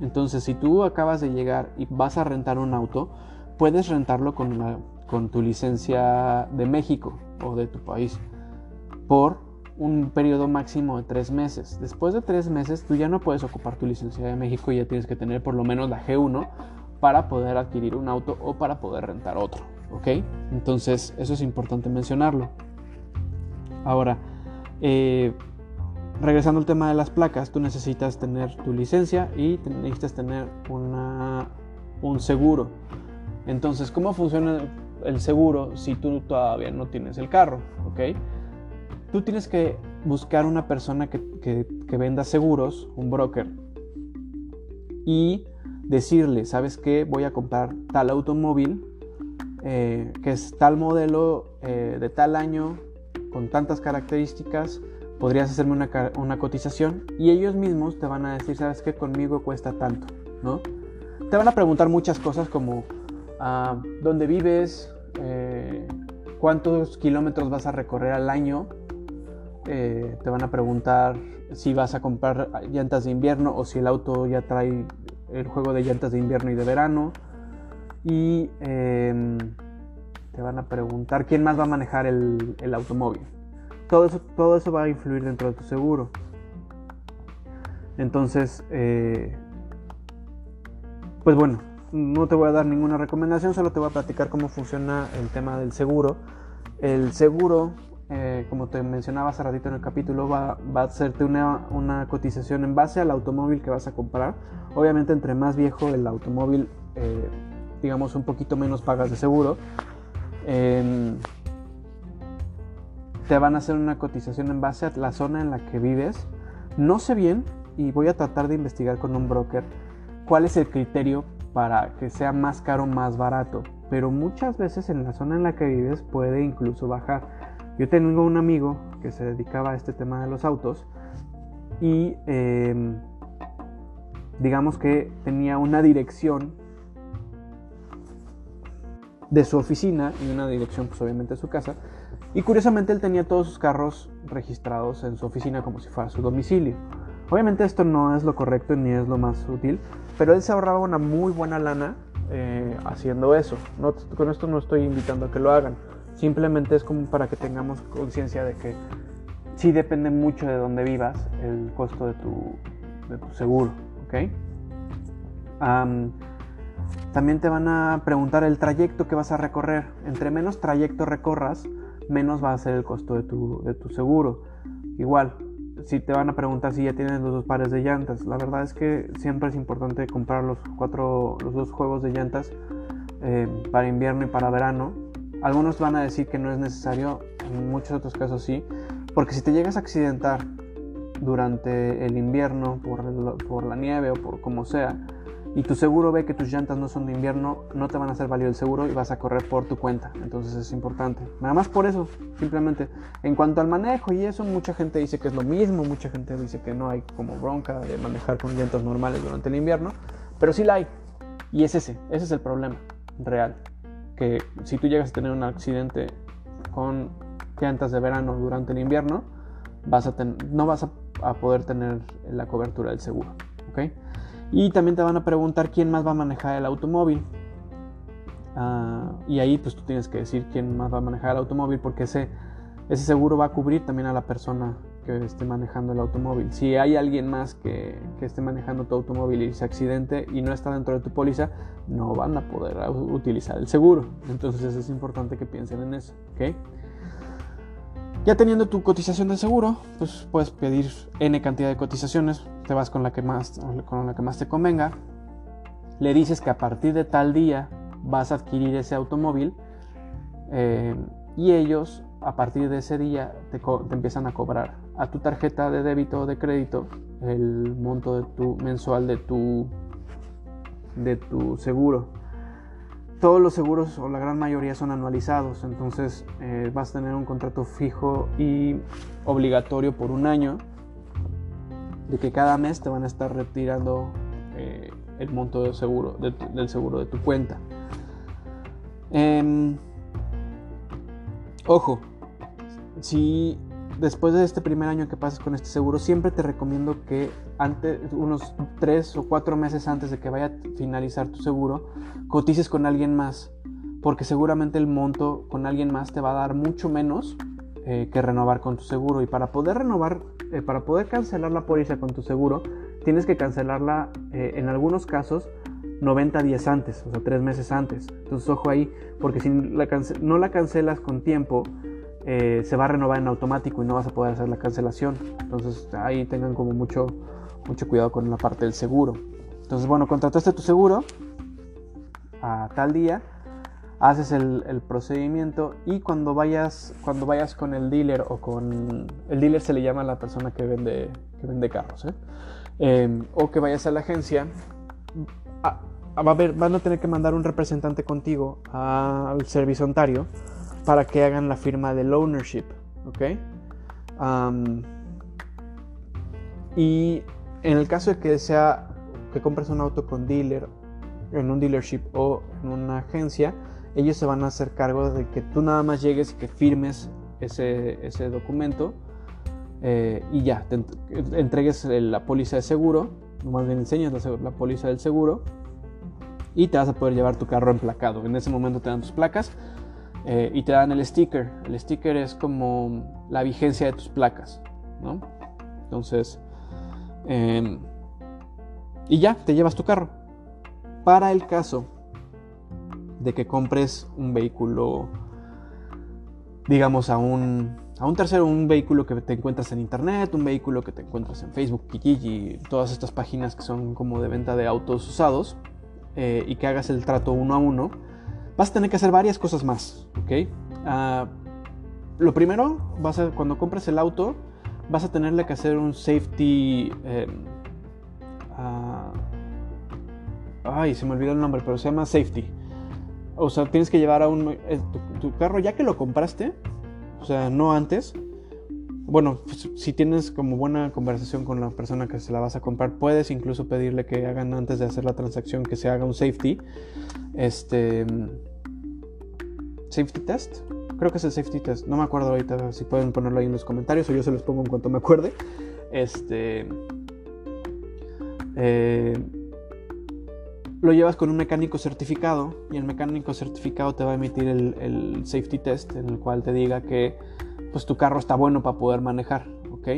Entonces, si tú acabas de llegar y vas a rentar un auto, puedes rentarlo con con tu licencia de México o de tu país por un periodo máximo de tres meses. Después de tres meses tú ya no puedes ocupar tu licencia de México y ya tienes que tener por lo menos la G1 para poder adquirir un auto o para poder rentar otro. ¿Ok? Entonces eso es importante mencionarlo. Ahora, eh, regresando al tema de las placas, tú necesitas tener tu licencia y necesitas tener un seguro. Entonces, ¿cómo funciona el seguro si tú todavía no tienes el carro, ¿ok? Tú tienes que buscar una persona que, venda seguros, un broker, y decirle, ¿sabes qué? Voy a comprar tal automóvil, eh, que es tal modelo, eh, de tal año, con tantas características, podrías hacerme una, cotización y ellos mismos te van a decir, ¿sabes qué? Conmigo cuesta tanto, ¿no? Te van a preguntar muchas cosas como ah, dónde vives, eh, cuántos kilómetros vas a recorrer al año. Eh, te van a preguntar si vas a comprar llantas de invierno o si el auto ya trae el juego de llantas de invierno y de verano. Y em, te van a preguntar quién más va a manejar el, automóvil. Todo eso, todo eso va a influir dentro de tu seguro. Entonces, eh, pues bueno, no te voy a dar ninguna recomendación, solo te voy a platicar cómo funciona el tema del seguro. El seguro, eh, como te mencionaba hace ratito en el capítulo, va, a hacerte una, cotización en base al automóvil que vas a comprar. Obviamente, entre más viejo el automóvil, eh, digamos un poquito menos pagas de seguro. Em, te van a hacer una cotización en base a la zona en la que vives. No sé bien y voy a tratar de investigar con un broker cuál es el criterio para que sea más caro o más barato, pero muchas veces en la zona en la que vives puede incluso bajar. Yo tengo un amigo que se dedicaba a este tema de los autos y em, digamos que tenía una dirección de su oficina y una dirección pues obviamente de su casa y curiosamente él tenía todos sus carros registrados en su oficina como si fuera su domicilio. Obviamente esto no es lo correcto ni es lo más útil, pero él se ahorraba una muy buena lana eh, haciendo eso. con esto no estoy invitando a que lo hagan, simplemente es como para que tengamos conciencia de que sí depende mucho de dónde vivas el costo de tu, seguro. ¿ok? también te van a preguntar el trayecto que vas a recorrer. Entre menos trayecto recorras, menos va a ser el costo de tu, de tu seguro. Igual, si te van a preguntar si ya tienes los dos pares de llantas, la verdad es que siempre es importante comprar los cuatro, los dos juegos de llantas eh, para invierno y para verano. Algunos van a decir que no es necesario, en muchos otros casos sí, porque si te llegas a accidentar durante el invierno por, la nieve o por como sea, y tu seguro ve que tus llantas no son de invierno, no te van a hacer válido el seguro y vas a correr por tu cuenta. Entonces es importante. Nada más por eso, simplemente. En cuanto al manejo y eso, mucha gente dice que es lo mismo, mucha gente dice que no hay como bronca de manejar con llantas normales durante el invierno, pero sí la hay. Y es ese, ese es el problema real. Que si tú llegas a tener un accidente con llantas de verano durante el invierno, vas a no vas a, poder tener la cobertura del seguro. ¿ok? Y también te van a preguntar quién más va a manejar el automóvil. Ah, y ahí pues tú tienes que decir quién más va a manejar el automóvil porque ese, ese seguro va a cubrir también a la persona que esté manejando el automóvil. Si hay alguien más que, que, esté manejando tu automóvil y se accidente y no está dentro de tu póliza, no van a poder utilizar el seguro. Entonces es importante que piensen en eso. Ya teniendo tu cotización de seguro, pues puedes pedir N cantidad de cotizaciones, te vas con la que más, con la que más te convenga, le dices que a partir de tal día vas a adquirir ese automóvil eh, y ellos a partir de ese día te, empiezan a cobrar a tu tarjeta de débito o de crédito el monto de tu mensual de tu de tu seguro todos los seguros o la gran mayoría son anualizados entonces eh, vas a tener un contrato fijo y obligatorio por un año de que cada mes te van a estar retirando eh, el monto del seguro, del seguro de tu cuenta. Em, ojo, si después de este primer año que pases con este seguro, siempre te recomiendo que antes, unos 3 o 4 meses antes de que vaya a finalizar tu seguro, cotices con alguien más, porque seguramente el monto con alguien más te va a dar mucho menos eh, que renovar con tu seguro. Y para poder renovar, eh, para poder cancelar la póliza con tu seguro, tienes que cancelarla eh, en algunos casos 90 días antes, o sea, 3 meses antes. Entonces, ojo ahí, porque si no la cancelas con tiempo, eh, se va a renovar en automático y no vas a poder hacer la cancelación. Entonces, ahí tengan como mucho, mucho cuidado con la parte del seguro. Entonces, bueno, contrataste tu seguro a tal día, haces el, procedimiento y cuando vayas, cuando vayas con el dealer o con... El dealer se le llama a la persona que vende, que vende carros, ¿eh? Em, o que vayas a la agencia, va a van a tener que mandar un representante contigo al servicio ontario para que hagan la firma del ownership, ¿ok? y en el caso de que sea que compres un auto con dealer, en un dealership o en una agencia, ellos se van a hacer cargo de que tú nada más llegues y que firmes ese, ese documento eh, y ya, te entregues la póliza de seguro, más bien enseñas la, póliza del seguro y te vas a poder llevar tu carro emplacado. En ese momento te dan tus placas eh, y te dan el sticker. El sticker es como la vigencia de tus placas, ¿no? Entonces, em, y ya, te llevas tu carro. Para el caso de que compres un vehículo, digamos, a un a un tercero, un vehículo que te encuentras en internet, un vehículo que te encuentras en Facebook, Kijiji, todas estas páginas que son como de venta de autos usados eh, y que hagas el trato uno a uno, vas a tener que hacer varias cosas más, ¿ok? Ah, lo primero, vas a, cuando compras el auto, vas a tenerle que hacer un safety... Em, ah, ay, se me olvidó el nombre, pero se llama safety. O sea, tienes que llevar a un... Eh, tu carro, ya que lo compraste, o sea, no antes. Bueno, pues, si tienes como buena conversación con la persona que se la vas a comprar, puedes incluso pedirle que hagan antes de hacer la transacción que se haga un safety. Este. Safety test. Creo que es el safety test. No me acuerdo ahorita si pueden ponerlo ahí en los comentarios o yo se los pongo en cuanto me acuerde. Este. Eh, lo llevas con un mecánico certificado y el mecánico certificado te va a emitir el, safety test en el cual te diga que pues tu carro está bueno para poder manejar, ¿ok?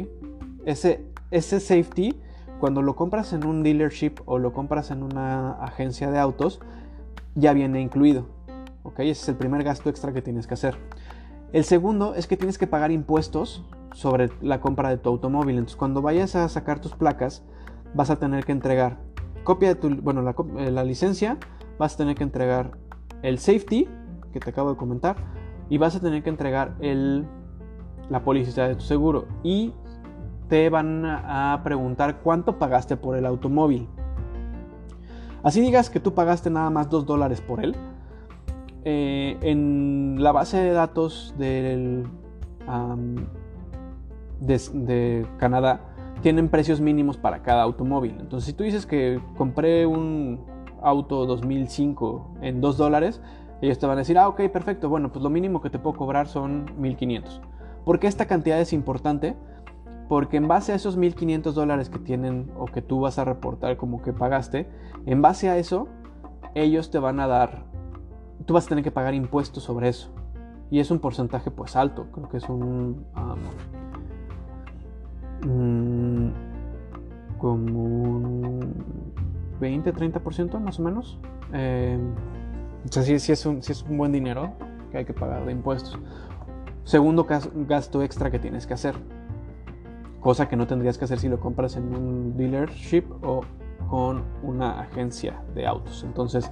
Ese, ese safety, cuando lo compras en un dealership o lo compras en una agencia de autos, ya viene incluido, ¿ok? Ese es el primer gasto extra que tienes que hacer. El segundo es que tienes que pagar impuestos sobre la compra de tu automóvil. Entonces, cuando vayas a sacar tus placas, vas a tener que entregar copia de tu, bueno, eh, la, licencia, vas a tener que entregar el safety, que te acabo de comentar, y vas a tener que entregar el, la póliza de tu seguro. Y te van a preguntar cuánto pagaste por el automóvil. Así digas que tú pagaste nada más 2 dólares por él. Eh, en la base de datos del, de Canadá tienen precios mínimos para cada automóvil. Entonces, si tú dices que compré un auto 2005 en 2 dólares, ellos te van a decir, ah, ok, perfecto, bueno, pues lo mínimo que te puedo cobrar son 1500. ¿Por qué esta cantidad es importante? Porque en base a esos 1500 dólares que tienen o que tú vas a reportar como que pagaste, en base a eso, ellos te van a dar tú vas a tener que pagar impuestos sobre eso. Y es un porcentaje pues alto, creo que es un... Um, como un 20-30% más o menos. Eh, o sea, sí, es un, es un buen dinero que hay que pagar de impuestos. Segundo gasto extra que tienes que hacer. Cosa que no tendrías que hacer si lo compras en un dealership o con una agencia de autos. Entonces,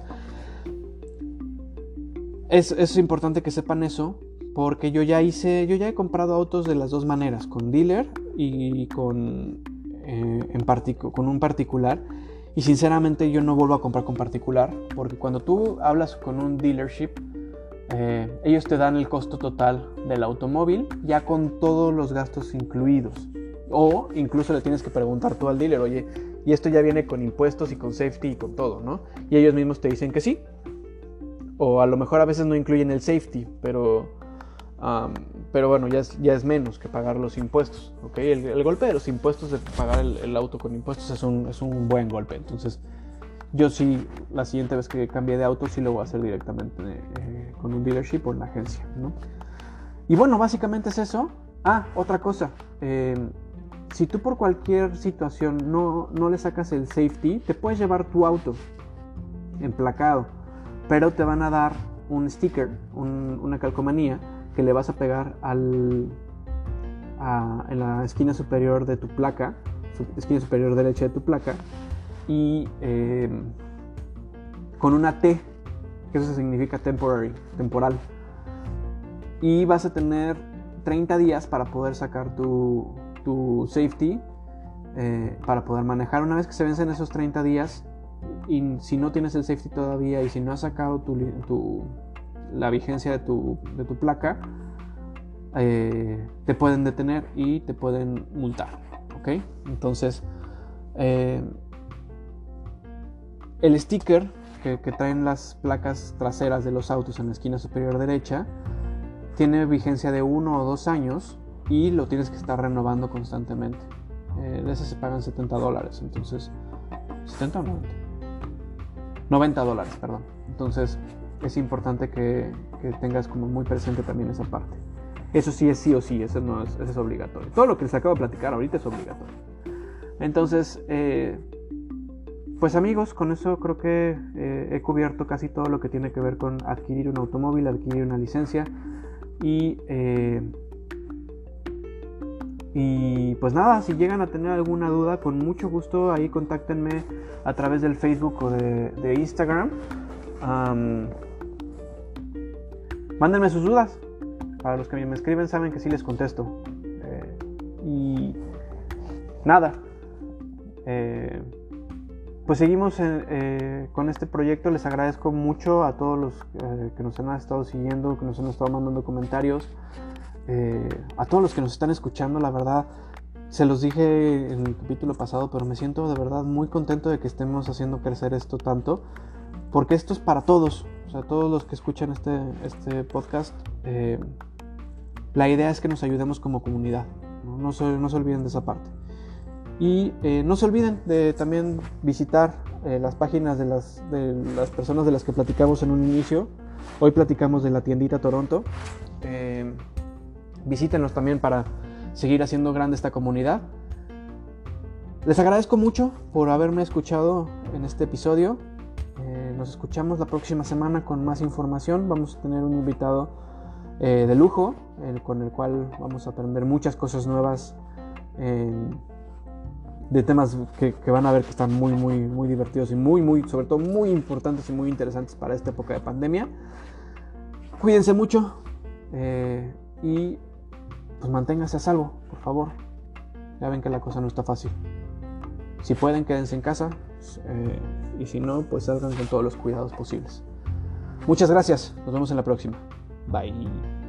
es, importante que sepan eso porque yo ya hice, yo ya he comprado autos de las dos maneras, con dealer y con, eh, en con un particular. Y sinceramente yo no vuelvo a comprar con particular porque cuando tú hablas con un dealership, eh, ellos te dan el costo total del automóvil ya con todos los gastos incluidos. O incluso le tienes que preguntar tú al dealer, oye, y esto ya viene con impuestos y con safety y con todo, ¿no? Y ellos mismos te dicen que sí. O a lo mejor a veces no incluyen el safety, pero, pero bueno, ya es, ya es menos que pagar los impuestos, ¿ok? El, golpe de los impuestos, de pagar el, auto con impuestos es un, es un buen golpe. Entonces, yo sí, la siguiente vez que cambie de auto, sí lo voy a hacer directamente eh, con un dealership o en la agencia, ¿no? Y bueno, básicamente es eso. Ah, otra cosa. Eh, si tú por cualquier situación no, le sacas el safety, te puedes llevar tu auto emplacado, pero te van a dar un sticker, una calcomanía que le vas a pegar al, en la esquina superior de tu placa, esquina superior derecha de tu placa, y eh, con una T, que eso significa temporary, temporal. Y vas a tener 30 días para poder sacar tu, tu safety eh, para poder manejar. Una vez que se vencen esos 30 días, y si no tienes el safety todavía y si no has sacado tu, la vigencia de tu, de tu placa, eh, te pueden detener y te pueden multar. ¿Ok? Entonces, eh, el sticker que, que, traen las placas traseras de los autos en la esquina superior derecha tiene vigencia de uno o dos años y lo tienes que estar renovando constantemente. Eh, de ese se pagan 70 dólares, entonces... ¿70 o 90? 90 dólares, perdón. Entonces es importante que, tengas como muy presente también esa parte. Eso sí es sí o sí, eso no es, eso es obligatorio. Todo lo que les acabo de platicar ahorita es obligatorio. Entonces, eh, pues amigos, con eso creo que eh, he cubierto casi todo lo que tiene que ver con adquirir un automóvil, adquirir una licencia y y pues nada, si llegan a tener alguna duda, con mucho gusto ahí contáctenme a través del Facebook o de, Instagram. mándenme sus dudas. Para los que me escriben saben que sí les contesto. Eh, y nada. Eh, pues seguimos eh, con este proyecto. Les agradezco mucho a todos los que nos han estado siguiendo, que nos han estado mandando comentarios. Eh, a todos los que nos están escuchando, la verdad, se los dije en el capítulo pasado, pero me siento de verdad muy contento de que estemos haciendo crecer esto tanto, porque esto es para todos, o sea, todos los que escuchan este, este podcast, eh, la idea es que nos ayudemos como comunidad, no, se, olviden de esa parte. Y eh, no se olviden de también visitar las páginas de las, de las personas de las que platicamos en un inicio. Hoy platicamos de la tiendita Toronto visítenos también para seguir haciendo grande esta comunidad. Les agradezco mucho por haberme escuchado en este episodio. Eh, nos escuchamos la próxima semana con más información. Vamos a tener un invitado eh, de lujo con el cual vamos a aprender muchas cosas nuevas de temas que, van a ver que están muy, muy, muy divertidos y muy, muy, sobre todo muy importantes y muy interesantes para esta época de pandemia. Cuídense mucho eh, y pues manténgase a salvo, por favor. Ya ven que la cosa no está fácil. Si pueden, quédense en casa. Eh, y si no, pues salgan con todos los cuidados posibles. Muchas gracias. Nos vemos en la próxima. Bye.